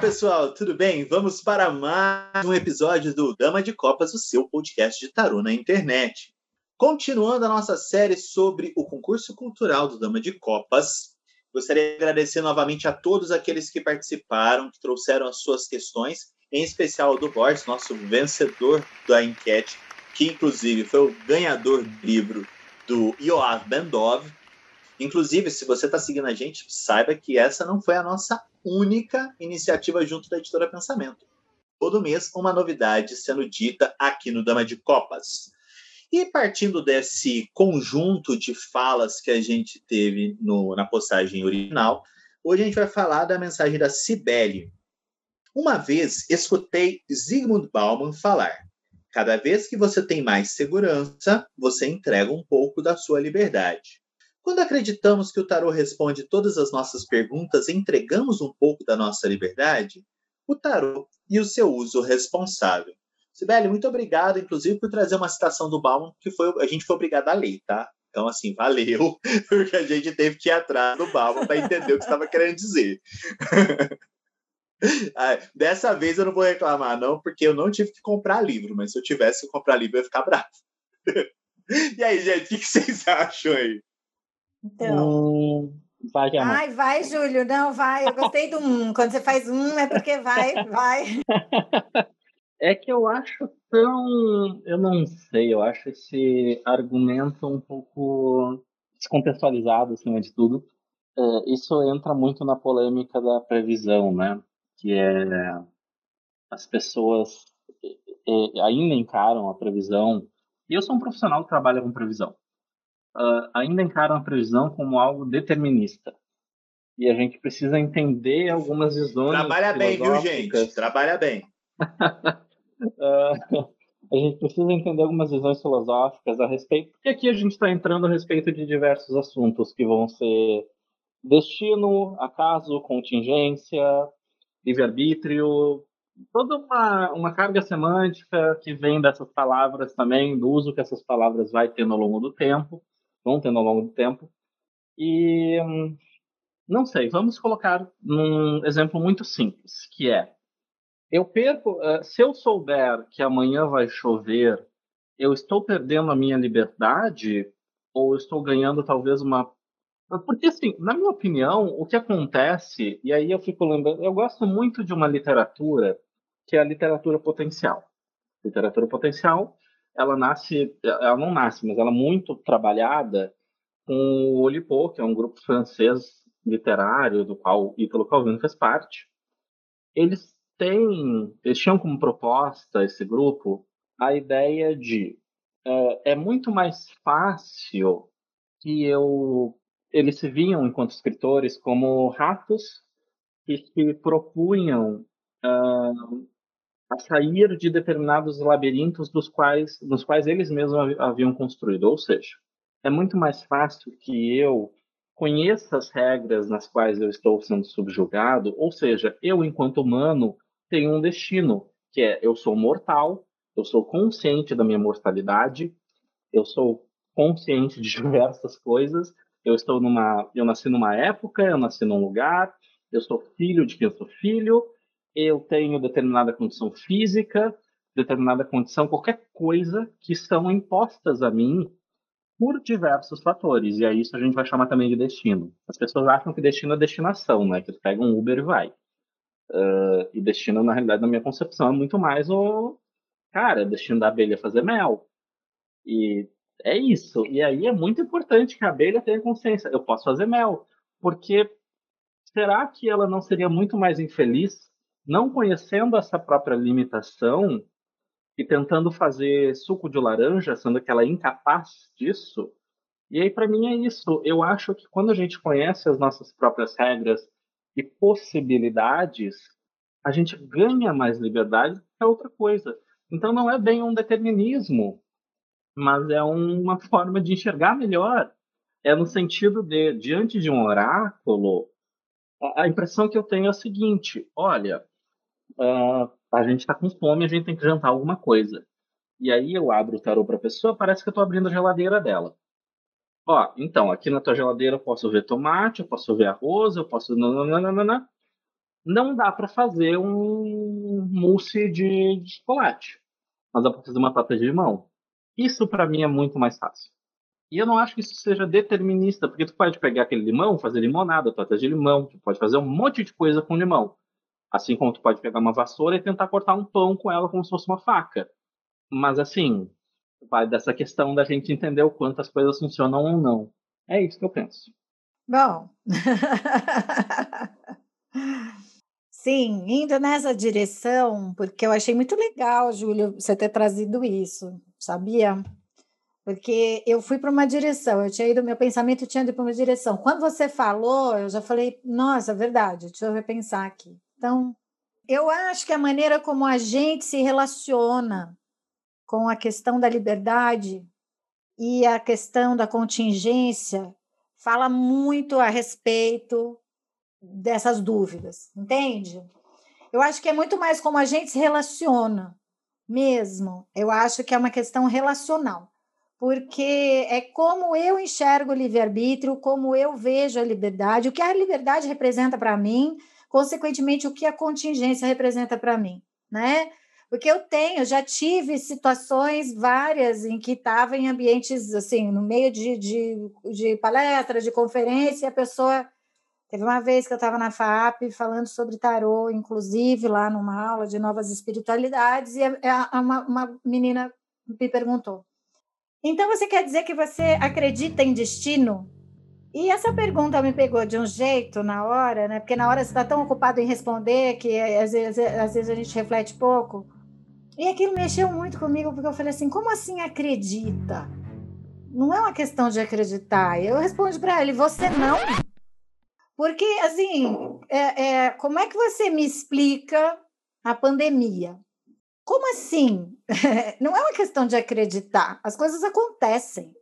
Pessoal, tudo bem? Vamos para mais um episódio do Dama de Copas, o seu podcast de tarô na internet. Continuando a nossa série sobre o concurso cultural do Dama de Copas, gostaria de agradecer novamente a todos aqueles que participaram, que trouxeram as suas questões, em especial do Borges, nosso vencedor da enquete, que inclusive foi o ganhador do livro do Yoav Bendov. Inclusive, se você está seguindo a gente, saiba que essa não foi a nossa única iniciativa junto da editora Pensamento. Todo mês, uma novidade sendo dita aqui no Dama de Copas. E partindo desse conjunto de falas que a gente teve no, na postagem original, hoje a gente vai falar da mensagem da Cibele. Uma vez escutei Zygmunt Bauman falar: cada vez que você tem mais segurança, você entrega um pouco da sua liberdade. Quando acreditamos que o tarô responde todas as nossas perguntas entregamos um pouco da nossa liberdade, o tarô e o seu uso responsável. Sibeli, muito obrigado, inclusive, por trazer uma citação do Bauman, que foi, a gente foi obrigado a ler, tá? Então, assim, valeu, porque a gente teve que ir atrás do Bauman para entender o que estava querendo dizer. Dessa vez eu não vou reclamar, não, porque eu não tive que comprar livro, mas se eu tivesse que comprar livro, eu ia ficar bravo. e aí, gente, o que vocês acham aí? Então. Hum, vai, Ai, vai, Júlio. Não, vai. Eu gostei do um. Quando você faz um, é porque vai, vai. É que eu acho tão. Eu não sei, eu acho esse argumento um pouco descontextualizado, acima de tudo. É, isso entra muito na polêmica da previsão, né? Que é. As pessoas ainda encaram a previsão. E eu sou um profissional que trabalha com previsão uh, ainda encaram a previsão como algo determinista. E a gente precisa entender algumas visões. Trabalha bem, viu, gente? Trabalha bem. uh, a gente precisa entender algumas visões filosóficas a respeito, porque aqui a gente está entrando a respeito de diversos assuntos que vão ser destino, acaso, contingência, livre-arbítrio, toda uma, uma carga semântica que vem dessas palavras também, do uso que essas palavras vai ter ao longo do tempo vão tendo ao longo do tempo. E não sei, vamos colocar um exemplo muito simples, que é eu perco, eh, se eu souber que amanhã vai chover, eu estou perdendo a minha liberdade ou estou ganhando talvez uma porque assim, na minha opinião, o que acontece, e aí eu fico lembrando, eu gosto muito de uma literatura que é a literatura potencial. Literatura potencial ela nasce, ela não nasce, mas ela é muito trabalhada com o Olipo, que é um grupo francês literário do qual Italo Calvino fez parte. Eles têm, eles tinham como proposta esse grupo a ideia de é, é muito mais fácil que eu eles se viam enquanto escritores como ratos que se propunham uh, a sair de determinados labirintos dos quais, nos quais eles mesmos haviam construído. Ou seja, é muito mais fácil que eu conheça as regras nas quais eu estou sendo subjugado, ou seja, eu, enquanto humano, tenho um destino, que é eu sou mortal, eu sou consciente da minha mortalidade, eu sou consciente de diversas coisas, eu estou numa, eu nasci numa época, eu nasci num lugar, eu sou filho de quem eu sou filho, eu tenho determinada condição física, determinada condição, qualquer coisa que são impostas a mim por diversos fatores. E aí isso a gente vai chamar também de destino. As pessoas acham que destino é destinação, né? Que você pega um Uber e vai. Uh, e destino, na realidade, na minha concepção, é muito mais o. Cara, destino da abelha fazer mel. E é isso. E aí é muito importante que a abelha tenha consciência. Eu posso fazer mel. Porque será que ela não seria muito mais infeliz não conhecendo essa própria limitação e tentando fazer suco de laranja, sendo que ela é incapaz disso. E aí, para mim, é isso. Eu acho que quando a gente conhece as nossas próprias regras e possibilidades, a gente ganha mais liberdade é outra coisa. Então, não é bem um determinismo mas é uma forma de enxergar melhor. É no sentido de, diante de um oráculo, a impressão que eu tenho é a seguinte: olha, uh, a gente está com fome, a gente tem que jantar alguma coisa. E aí eu abro o tarô para a pessoa, parece que eu estou abrindo a geladeira dela. Ó, então, aqui na tua geladeira eu posso ver tomate, eu posso ver arroz, eu posso. Nananana. Não dá para fazer um mousse de, de chocolate, mas dá para fazer uma tata de limão. Isso para mim é muito mais fácil. E eu não acho que isso seja determinista, porque tu pode pegar aquele limão, fazer limonada, torta de limão, tu pode fazer um monte de coisa com limão. Assim como tu pode pegar uma vassoura e tentar cortar um pão com ela como se fosse uma faca. Mas assim, vai dessa questão da gente entender o quanto as coisas funcionam ou não. É isso que eu penso. Bom. Sim, indo nessa direção, porque eu achei muito legal, Júlio, você ter trazido isso, sabia? Porque eu fui para uma direção, eu tinha ido, meu pensamento tinha ido para uma direção. Quando você falou, eu já falei, nossa, verdade, deixa eu repensar aqui. Então, eu acho que a maneira como a gente se relaciona com a questão da liberdade e a questão da contingência fala muito a respeito dessas dúvidas, entende? Eu acho que é muito mais como a gente se relaciona mesmo. Eu acho que é uma questão relacional, porque é como eu enxergo o livre-arbítrio, como eu vejo a liberdade, o que a liberdade representa para mim, consequentemente, o que a contingência representa para mim, né? Porque eu tenho, já tive situações várias em que estava em ambientes, assim, no meio de, de, de palestra, de conferência, a pessoa. Teve uma vez que eu estava na FAP falando sobre tarô, inclusive lá numa aula de novas espiritualidades, e a, a, uma, uma menina me perguntou: Então você quer dizer que você acredita em destino? E essa pergunta me pegou de um jeito na hora, né? Porque na hora você está tão ocupado em responder que às vezes, às vezes a gente reflete pouco. E aquilo mexeu muito comigo, porque eu falei assim: como assim acredita? Não é uma questão de acreditar. Eu respondo para ele: você não? Porque, assim, é, é, como é que você me explica a pandemia? Como assim? não é uma questão de acreditar. As coisas acontecem.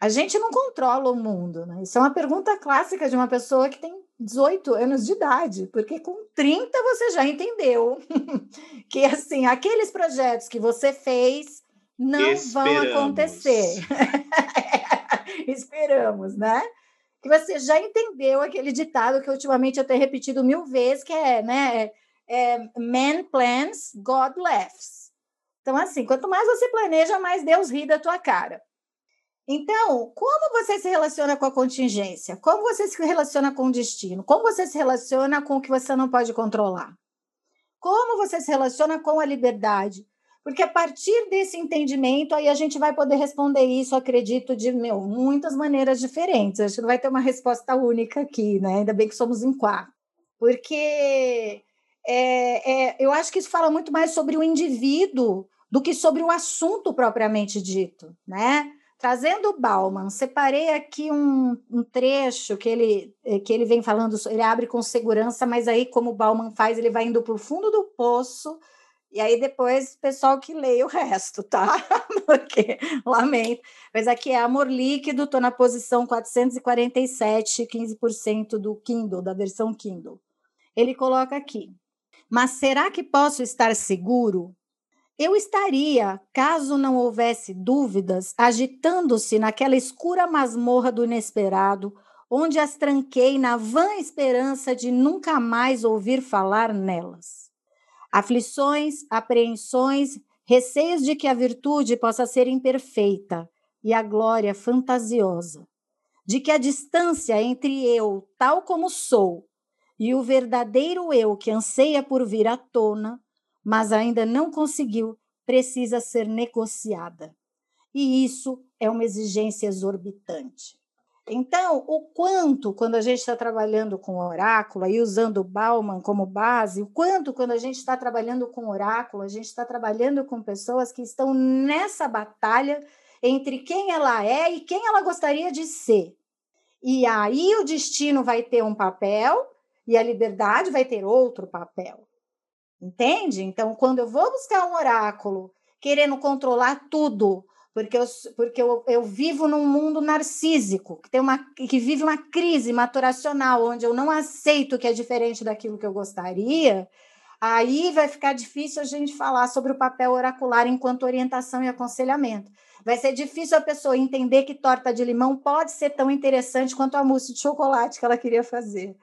A gente não controla o mundo, né? Isso é uma pergunta clássica de uma pessoa que tem 18 anos de idade, porque com 30 você já entendeu que assim, aqueles projetos que você fez não Esperamos. vão acontecer. Esperamos, né? Que você já entendeu aquele ditado que ultimamente eu tenho repetido mil vezes, que é, né? É, man plans, God laughs. Então, assim, quanto mais você planeja, mais Deus ri da tua cara. Então, como você se relaciona com a contingência? Como você se relaciona com o destino? Como você se relaciona com o que você não pode controlar? Como você se relaciona com a liberdade? Porque a partir desse entendimento, aí a gente vai poder responder isso, acredito, de meu, muitas maneiras diferentes. Acho que não vai ter uma resposta única aqui, né? Ainda bem que somos em quatro. Porque é, é, eu acho que isso fala muito mais sobre o indivíduo do que sobre o assunto propriamente dito, né? Trazendo o Bauman, separei aqui um, um, trecho que ele, eh, que ele vem falando, ele abre com segurança, mas aí, como o Bauman faz, ele vai indo para o fundo do poço, e aí depois o pessoal que lê o resto, tá? Porque, lamento. Mas aqui é amor líquido, estou na posição 447, 15% do Kindle, da versão Kindle. Ele coloca aqui, mas será que posso estar seguro eu estaria, caso não houvesse dúvidas, agitando-se naquela escura masmorra do inesperado, onde as tranquei na vã esperança de nunca mais ouvir falar nelas. Aflições, apreensões, receios de que a virtude possa ser imperfeita e a glória fantasiosa, de que a distância entre eu, tal como sou, e o verdadeiro eu que anseia por vir à tona, mas ainda não conseguiu, precisa ser negociada. E isso é uma exigência exorbitante. Então, o quanto, quando a gente está trabalhando com oráculo, e usando o Bauman como base, o quanto, quando a gente está trabalhando com oráculo, a gente está trabalhando com pessoas que estão nessa batalha entre quem ela é e quem ela gostaria de ser. E aí o destino vai ter um papel e a liberdade vai ter outro papel. Entende? Então, quando eu vou buscar um oráculo querendo controlar tudo, porque eu, porque eu, eu vivo num mundo narcísico, que, tem uma, que vive uma crise maturacional, onde eu não aceito que é diferente daquilo que eu gostaria, aí vai ficar difícil a gente falar sobre o papel oracular enquanto orientação e aconselhamento. Vai ser difícil a pessoa entender que torta de limão pode ser tão interessante quanto a mousse de chocolate que ela queria fazer.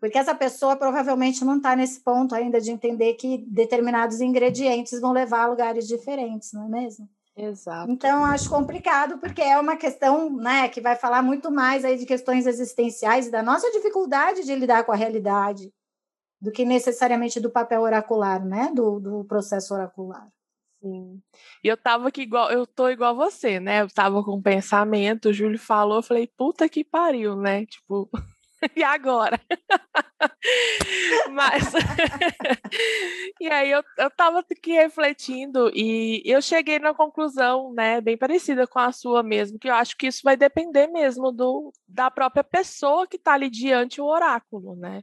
Porque essa pessoa provavelmente não está nesse ponto ainda de entender que determinados ingredientes vão levar a lugares diferentes, não é mesmo? Exato. Então, acho complicado, porque é uma questão né, que vai falar muito mais aí de questões existenciais e da nossa dificuldade de lidar com a realidade, do que necessariamente do papel oracular, né? Do, do processo oracular. Sim. E eu tava aqui igual, eu tô igual você, né? Eu tava com um pensamento, o Júlio falou, eu falei, puta que pariu, né? Tipo, e agora? Mas. e aí eu, eu tava aqui refletindo e eu cheguei na conclusão, né, bem parecida com a sua mesmo, que eu acho que isso vai depender mesmo do, da própria pessoa que está ali diante o oráculo, né?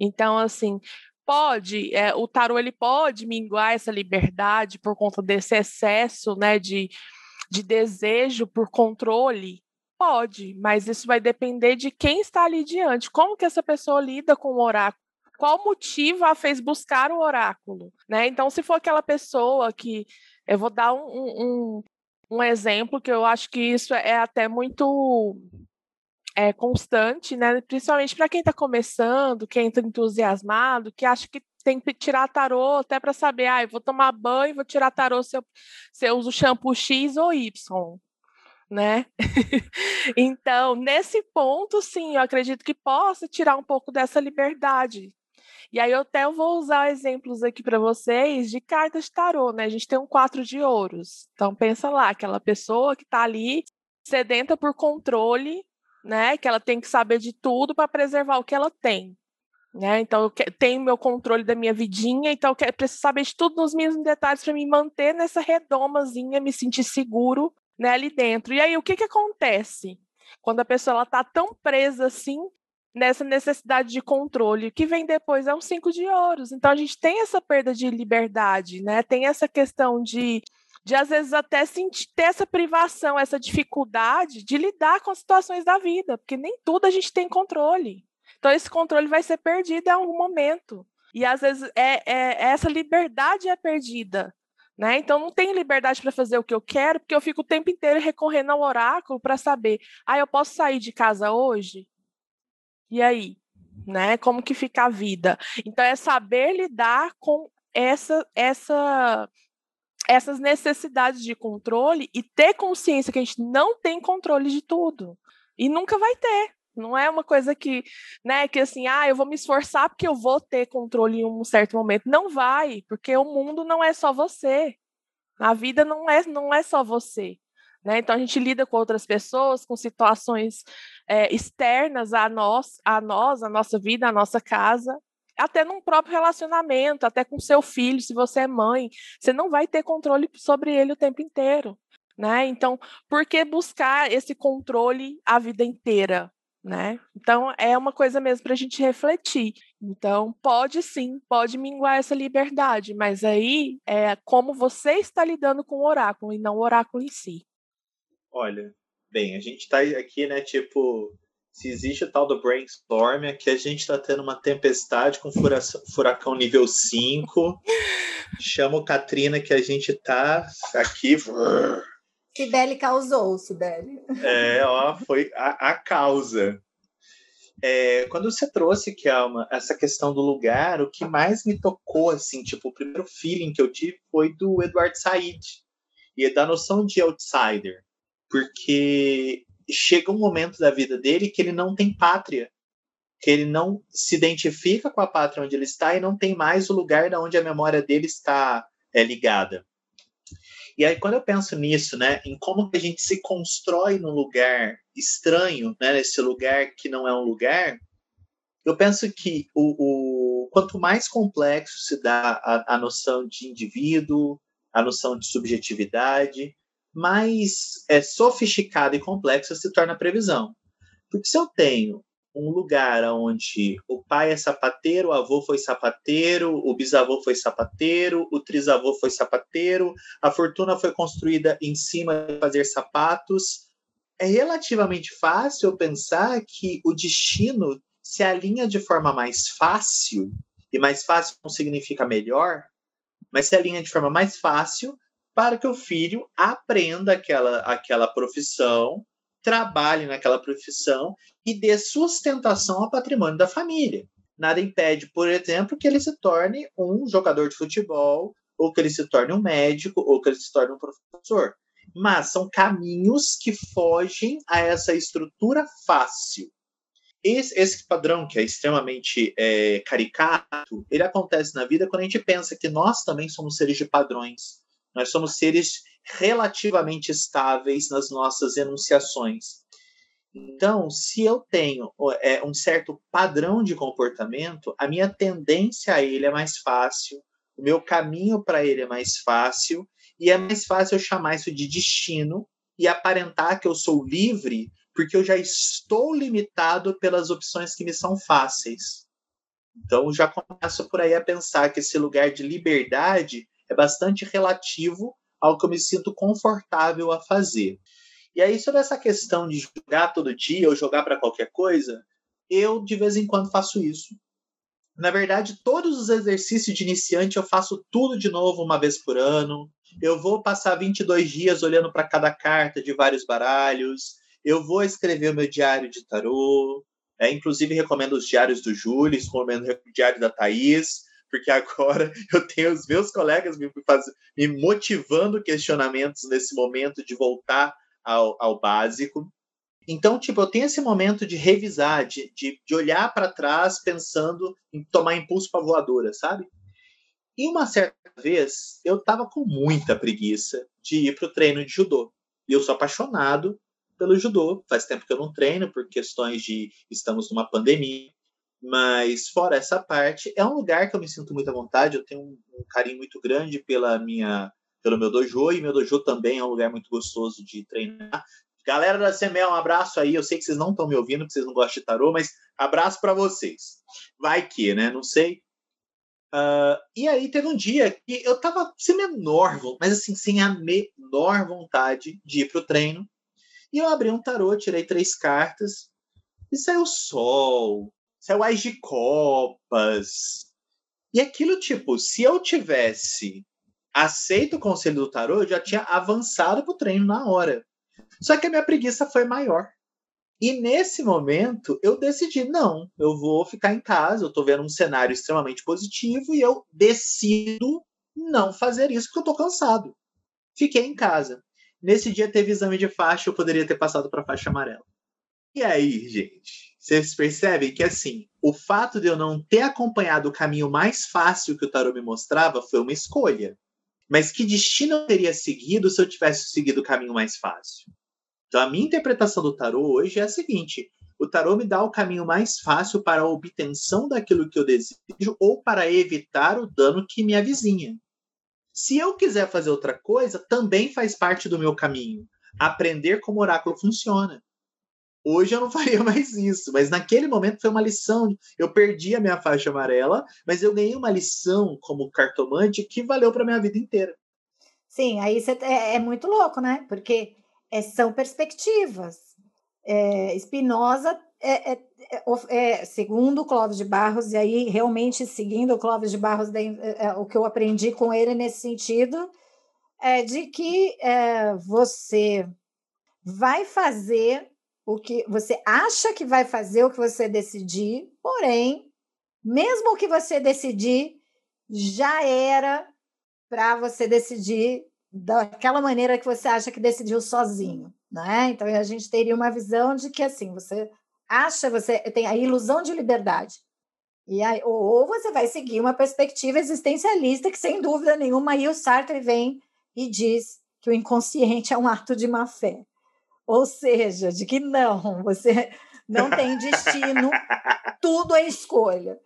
Então, assim, pode, é, o tarô ele pode minguar essa liberdade por conta desse excesso, né, de, de desejo por controle, Pode, mas isso vai depender de quem está ali diante. Como que essa pessoa lida com o oráculo? Qual motivo a fez buscar o oráculo? Né? Então, se for aquela pessoa que. Eu vou dar um, um, um exemplo que eu acho que isso é até muito é, constante, né? principalmente para quem está começando, quem está entusiasmado, que acha que tem que tirar tarô até para saber, ah, eu vou tomar banho, vou tirar tarô se eu, se eu uso shampoo X ou Y né? então, nesse ponto, sim, eu acredito que possa tirar um pouco dessa liberdade. E aí eu até vou usar exemplos aqui para vocês de cartas de tarô, né? A gente tem um quatro de ouros. Então pensa lá, aquela pessoa que está ali sedenta por controle, né? Que ela tem que saber de tudo para preservar o que ela tem. Né? Então, eu tenho meu controle da minha vidinha, então eu preciso saber de tudo nos mínimos detalhes para me manter nessa redomazinha, me sentir seguro né, ali dentro. E aí, o que, que acontece? Quando a pessoa está tão presa assim nessa necessidade de controle, o que vem depois é um cinco de ouros. Então, a gente tem essa perda de liberdade, né? Tem essa questão de de às vezes até sentir, ter essa privação, essa dificuldade de lidar com as situações da vida, porque nem tudo a gente tem controle. Então esse controle vai ser perdido em algum momento. E às vezes é, é essa liberdade é perdida. Né? Então não tenho liberdade para fazer o que eu quero, porque eu fico o tempo inteiro recorrendo ao oráculo para saber, ah, eu posso sair de casa hoje? E aí, né? Como que fica a vida? Então é saber lidar com essa essa essas necessidades de controle e ter consciência que a gente não tem controle de tudo. E nunca vai ter. Não é uma coisa que, né, que assim, ah, eu vou me esforçar porque eu vou ter controle em um certo momento. Não vai, porque o mundo não é só você. A vida não é, não é só você. Né? Então a gente lida com outras pessoas, com situações é, externas a nós, a nós, a nossa vida, a nossa casa, até num próprio relacionamento, até com seu filho, se você é mãe, você não vai ter controle sobre ele o tempo inteiro. Né? Então, por que buscar esse controle a vida inteira? Né? Então é uma coisa mesmo para a gente refletir. Então pode sim, pode minguar essa liberdade, mas aí é como você está lidando com o oráculo e não o oráculo em si. Olha, bem, a gente está aqui, né? Tipo, se existe o tal do brainstorm, aqui a gente está tendo uma tempestade com furacão nível 5. Chama o Katrina que a gente tá aqui. Sibeli causou, Sibeli. É, ó, foi a, a causa. É, quando você trouxe, Kelma, essa questão do lugar, o que mais me tocou, assim, tipo, o primeiro feeling que eu tive foi do Edward Said e da noção de outsider, porque chega um momento da vida dele que ele não tem pátria, que ele não se identifica com a pátria onde ele está e não tem mais o lugar da onde a memória dele está é, ligada. E aí, quando eu penso nisso, né, em como a gente se constrói num lugar estranho, né, nesse lugar que não é um lugar, eu penso que o, o quanto mais complexo se dá a, a, noção de indivíduo, a noção de subjetividade, mais é, sofisticada e complexa se torna a previsão. Porque se eu tenho um lugar onde o pai é sapateiro, o avô foi sapateiro, o bisavô foi sapateiro, o trisavô foi sapateiro, a fortuna foi construída em cima de fazer sapatos. É relativamente fácil pensar que o destino se alinha de forma mais fácil, e mais fácil não significa melhor, mas se alinha de forma mais fácil para que o filho aprenda aquela, aquela profissão trabalhe naquela profissão e dê sustentação ao patrimônio da família. Nada impede, por exemplo, que ele se torne um jogador de futebol, ou que ele se torne um médico, ou que ele se torne um professor. Mas são caminhos que fogem a essa estrutura fácil. Esse, esse padrão, que é extremamente é, caricato, ele acontece na vida quando a gente pensa que nós também somos seres de padrões. Nós somos seres relativamente estáveis nas nossas enunciações. Então, se eu tenho é, um certo padrão de comportamento, a minha tendência a ele é mais fácil, o meu caminho para ele é mais fácil, e é mais fácil eu chamar isso de destino e aparentar que eu sou livre, porque eu já estou limitado pelas opções que me são fáceis. Então, já começo por aí a pensar que esse lugar de liberdade é bastante relativo ao que eu me sinto confortável a fazer. E aí, sobre essa questão de jogar todo dia ou jogar para qualquer coisa, eu de vez em quando faço isso. Na verdade, todos os exercícios de iniciante eu faço tudo de novo uma vez por ano. Eu vou passar 22 dias olhando para cada carta de vários baralhos. Eu vou escrever o meu diário de tarô. É, inclusive, recomendo os diários do Júlio, recomendo o diário da Thaís porque agora eu tenho os meus colegas me, faz, me motivando questionamentos nesse momento de voltar ao, ao básico. Então, tipo, eu tenho esse momento de revisar, de, de, de olhar para trás pensando em tomar impulso para voadora, sabe? E uma certa vez, eu tava com muita preguiça de ir pro treino de judô. E eu sou apaixonado pelo judô. Faz tempo que eu não treino por questões de estamos numa pandemia. Mas fora essa parte, é um lugar que eu me sinto muito à vontade. Eu tenho um, um carinho muito grande pela minha, pelo meu dojo e meu dojo também é um lugar muito gostoso de treinar. Galera da CML, um abraço aí. Eu sei que vocês não estão me ouvindo, porque vocês não gostam de tarô, mas abraço para vocês. Vai que, né? Não sei. Uh, e aí teve um dia que eu tava sem menor, mas assim, sem a menor vontade de ir pro treino. E eu abri um tarô, tirei três cartas e saiu sol, saiu Ais de Copas. E aquilo, tipo, se eu tivesse aceito o conselho do tarô, eu já tinha avançado pro treino na hora. Só que a minha preguiça foi maior. E nesse momento eu decidi, não, eu vou ficar em casa, eu tô vendo um cenário extremamente positivo e eu decido não fazer isso porque eu tô cansado. Fiquei em casa. Nesse dia teve exame de faixa, eu poderia ter passado para faixa amarela. E aí, gente? Vocês percebem que, assim, o fato de eu não ter acompanhado o caminho mais fácil que o tarô me mostrava foi uma escolha. Mas que destino eu teria seguido se eu tivesse seguido o caminho mais fácil? Então, a minha interpretação do tarô hoje é a seguinte: o tarô me dá o caminho mais fácil para a obtenção daquilo que eu desejo ou para evitar o dano que me avizinha. Se eu quiser fazer outra coisa, também faz parte do meu caminho. Aprender como o oráculo funciona. Hoje eu não faria mais isso, mas naquele momento foi uma lição. Eu perdi a minha faixa amarela, mas eu ganhei uma lição como cartomante que valeu para minha vida inteira. Sim, aí é, é muito louco, né? Porque é, são perspectivas. É, Spinoza é, é, é, é segundo o Clóvis de Barros, e aí realmente seguindo o Clóvis de Barros, é, o que eu aprendi com ele nesse sentido é de que você vai fazer o que você acha que vai fazer o que você decidir, porém, mesmo o que você decidir já era para você decidir daquela maneira que você acha que decidiu sozinho, né? Então a gente teria uma visão de que assim, você acha, você tem a ilusão de liberdade. E aí, ou você vai seguir uma perspectiva existencialista que sem dúvida nenhuma aí o Sartre vem e diz que o inconsciente é um ato de má fé. Ou seja, de que não, você não tem destino, tudo é escolha.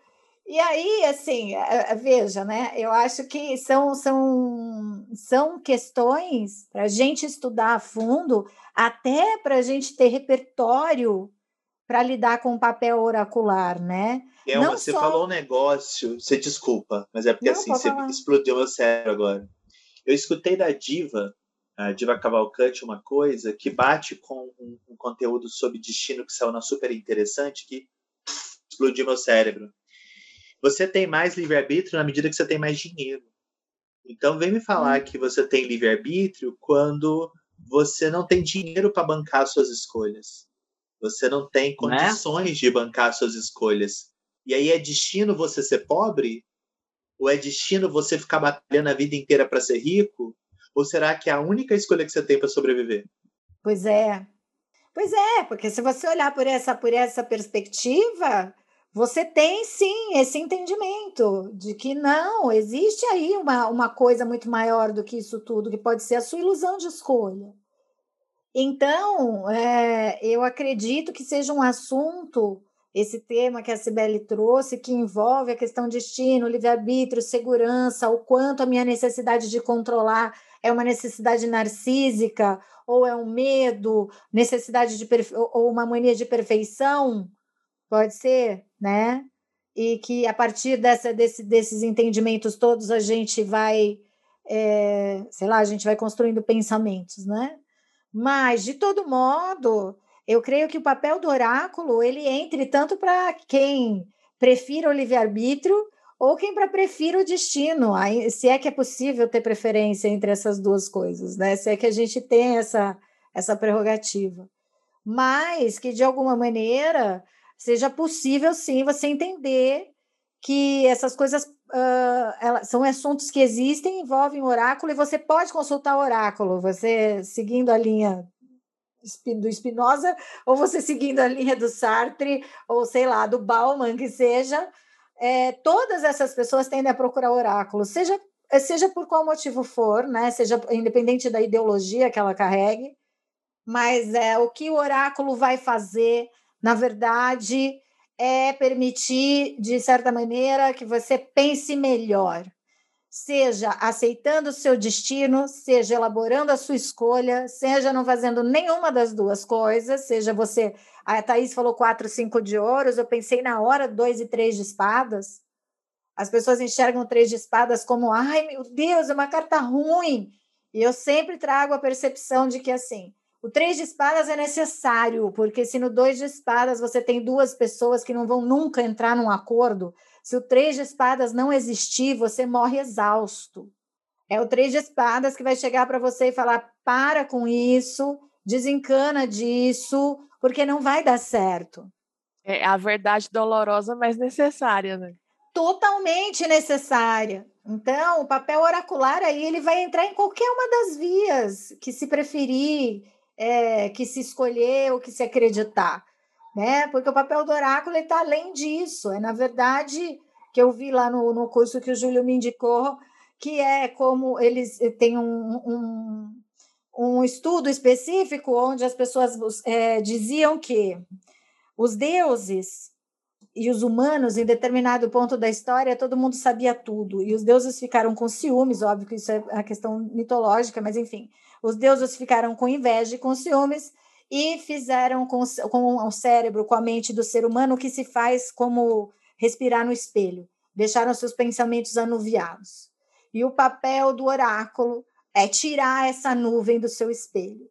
E aí, assim, é, é, veja, né? Eu acho que são, são, são questões para a gente estudar a fundo, até para a gente ter repertório para lidar com o papel oracular, né? Elma, Não você só... falou um negócio, você desculpa, mas é porque Não, assim, você falar. explodiu meu cérebro agora. Eu escutei da Diva, a Diva Cavalcante, uma coisa que bate com um, um conteúdo sobre destino que saiu na super interessante, que explodiu meu cérebro. Você tem mais livre-arbítrio na medida que você tem mais dinheiro. Então, vem me falar hum. que você tem livre-arbítrio quando você não tem dinheiro para bancar suas escolhas. Você não tem né? condições né? de bancar suas escolhas. E aí é destino você ser pobre? Ou é destino você ficar batalhando a vida inteira para ser rico? Ou será que é a única escolha que você tem para sobreviver? Pois é. Pois é, porque se você olhar por essa por essa perspectiva, você tem sim esse entendimento de que não, existe aí uma, uma coisa muito maior do que isso tudo, que pode ser a sua ilusão de escolha. Então, é, eu acredito que seja um assunto, esse tema que a Cibele trouxe, que envolve a questão destino, livre-arbítrio, segurança, o quanto a minha necessidade de controlar é uma necessidade narcísica, ou é um medo, necessidade de ou uma mania de perfeição, pode ser, né? E que a partir dessa, desse, desses entendimentos todos a gente vai, é, sei lá, a gente vai construindo pensamentos, né? Mas, de todo modo, eu creio que o papel do oráculo ele entre tanto para quem prefira o livre-arbítrio ou quem prefira o destino, se é que é possível ter preferência entre essas duas coisas, né? Se é que a gente tem essa, essa prerrogativa. Mas que, de alguma maneira, seja possível sim você entender que essas coisas uh, elas, são assuntos que existem, envolvem oráculo, e você pode consultar oráculo, você seguindo a linha do Spinoza, ou você seguindo a linha do Sartre, ou sei lá, do Bauman, que seja, é, todas essas pessoas tendem a procurar oráculo, seja, seja por qual motivo for, né? Seja independente da ideologia que ela carregue, mas é o que o oráculo vai fazer na verdade, é permitir, de certa maneira, que você pense melhor, seja aceitando o seu destino, seja elaborando a sua escolha, seja não fazendo nenhuma das duas coisas, seja você. A Thaís falou quatro, cinco de ouros, eu pensei na hora dois e três de espadas. As pessoas enxergam três de espadas como, ai meu Deus, é uma carta ruim. E eu sempre trago a percepção de que, assim, o três de espadas é necessário, porque se no dois de espadas você tem duas pessoas que não vão nunca entrar num acordo, se o três de espadas não existir, você morre exausto. É o três de espadas que vai chegar para você e falar: para com isso, desencana disso, porque não vai dar certo. É a verdade dolorosa, mas necessária, né? Totalmente necessária. Então, o papel oracular aí ele vai entrar em qualquer uma das vias que se preferir, é, que se escolher ou que se acreditar, né? Porque o papel do oráculo está além disso. É, na verdade, que eu vi lá no, no curso que o Júlio me indicou, que é como eles eh, têm um, um, um estudo específico onde as pessoas é, diziam que os deuses e os humanos, em determinado ponto da história, todo mundo sabia tudo. E os deuses ficaram com ciúmes, óbvio que isso é a questão mitológica, mas enfim. Os deuses ficaram com inveja e com ciúmes e fizeram com, com o cérebro, com a mente do ser humano, o que se faz como respirar no espelho. Deixaram seus pensamentos anuviados. E o papel do oráculo é tirar essa nuvem do seu espelho.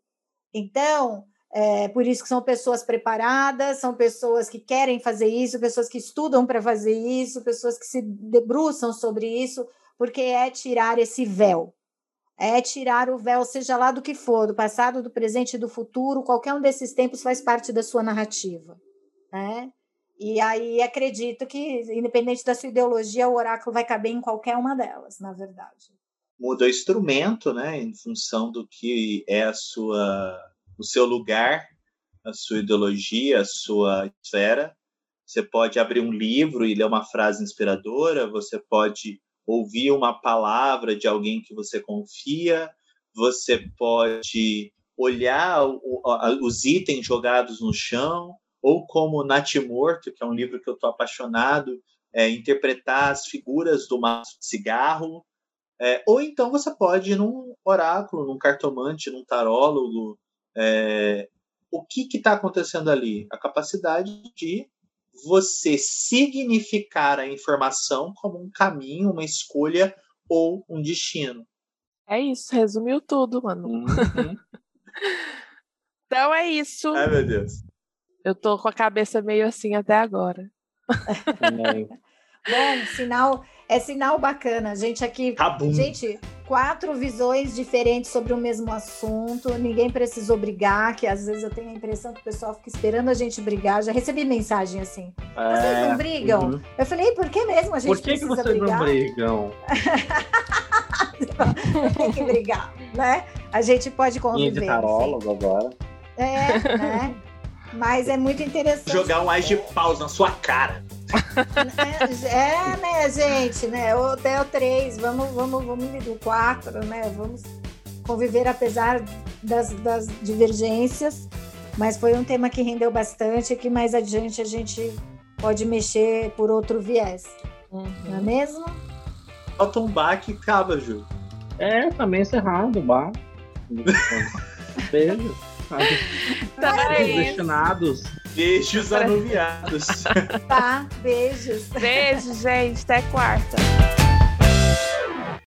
Então, é, por isso que são pessoas preparadas, são pessoas que querem fazer isso, pessoas que estudam para fazer isso, pessoas que se debruçam sobre isso, porque é tirar esse véu. É tirar o véu, seja lá do que for, do passado, do presente do futuro, qualquer um desses tempos faz parte da sua narrativa. Né? E aí acredito que, independente da sua ideologia, o oráculo vai caber em qualquer uma delas, na verdade. Muda o instrumento, né, em função do que é a sua o seu lugar, a sua ideologia, a sua esfera. Você pode abrir um livro e ler uma frase inspiradora, você pode ouvir uma palavra de alguém que você confia, você pode olhar os itens jogados no chão, ou como Natimorto, que é um livro que eu estou apaixonado, é, interpretar as figuras do maço de cigarro, é, ou então você pode ir num oráculo, num cartomante, num tarólogo, é, o que está acontecendo ali? A capacidade de você significar a informação como um caminho, uma escolha ou um destino. É isso, resumiu tudo, mano. Uhum. então é isso. Ai, meu Deus. Eu tô com a cabeça meio assim até agora. Bom, sinal, é sinal bacana. Gente aqui, Cabum. gente, quatro visões diferentes sobre o mesmo assunto. Ninguém precisou brigar, que às vezes eu tenho a impressão que o pessoal fica esperando a gente brigar. Já recebi mensagem assim. É, vocês não brigam? Uhum. Eu falei, por que mesmo a gente por que precisa que vocês brigar? não brigam? Tem que brigar, né? A gente pode conviver. de tarólogo agora. É, né? Mas é muito interessante. Jogar um ás de paus na sua cara. É, é, né, gente, né? O Hotel 3, vamos, vamos, vamos do 4, né? Vamos conviver apesar das, das divergências. Mas foi um tema que rendeu bastante e que mais adiante a gente pode mexer por outro viés. Uhum. Não é mesmo? Falta um bar que acaba, Ju. É, também encerrado o bar. Beijo. Tá destinados. Beijos anuviados. Tá, beijos. Beijo, gente. Até quarta.